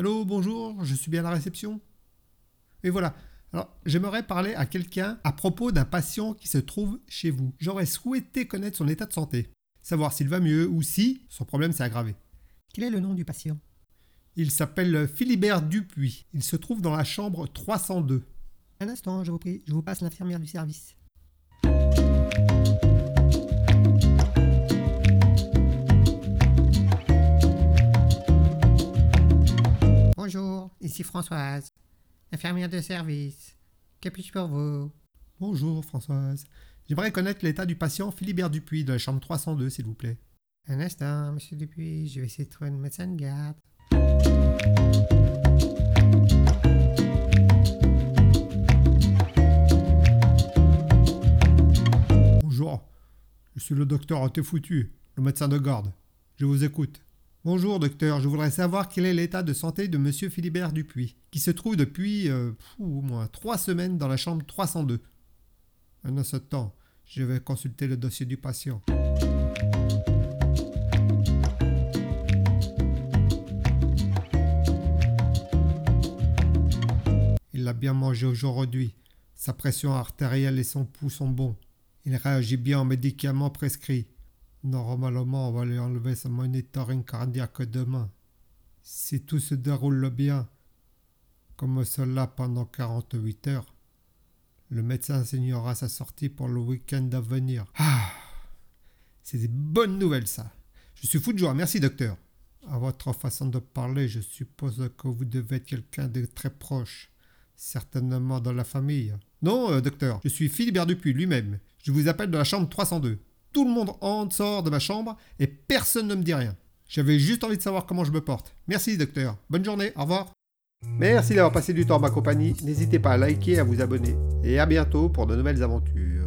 Allô, bonjour, je suis bien à la réception? Et voilà. Alors, j'aimerais parler à quelqu'un à propos d'un patient qui se trouve chez vous. J'aurais souhaité connaître son état de santé, savoir s'il va mieux ou si son problème s'est aggravé. Quel est le nom du patient? Il s'appelle Philibert Dupuis. Il se trouve dans la chambre 302. Un instant, je vous prie, je vous passe l'infirmière du service. Bonjour, ici Françoise, infirmière de service. Que puis-je pour vous? Bonjour Françoise. J'aimerais connaître l'état du patient Philibert Dupuis de la chambre 302, s'il vous plaît. Un instant, monsieur Dupuis, je vais essayer de trouver une médecin de garde. Bonjour. Je suis le docteur Antefoutu, le médecin de garde. Je vous écoute. Bonjour docteur, je voudrais savoir quel est l'état de santé de monsieur Philibert Dupuis, qui se trouve depuis euh, au moins trois semaines dans la chambre 302. Un instant, je vais consulter le dossier du patient. Il a bien mangé aujourd'hui. Sa pression artérielle et son pouls sont bons. Il réagit bien aux médicaments prescrits. Normalement, on va lui enlever son monitoring cardiaque demain. Si tout se déroule bien, comme cela pendant 48 heures, le médecin signera sa sortie pour le week-end à venir. Ah C'est des bonnes nouvelles, ça. Je suis fou de joie. Merci, docteur. À votre façon de parler, je suppose que vous devez être quelqu'un de très proche. Certainement dans la famille. Non, euh, docteur, je suis Philibert Dupuis lui-même. Je vous appelle de la chambre 302. Tout le monde entre, sort de ma chambre et personne ne me dit rien. J'avais juste envie de savoir comment je me porte. Merci, docteur. Bonne journée. Au revoir. Merci d'avoir passé du temps en ma compagnie. N'hésitez pas à liker à vous abonner. Et à bientôt pour de nouvelles aventures.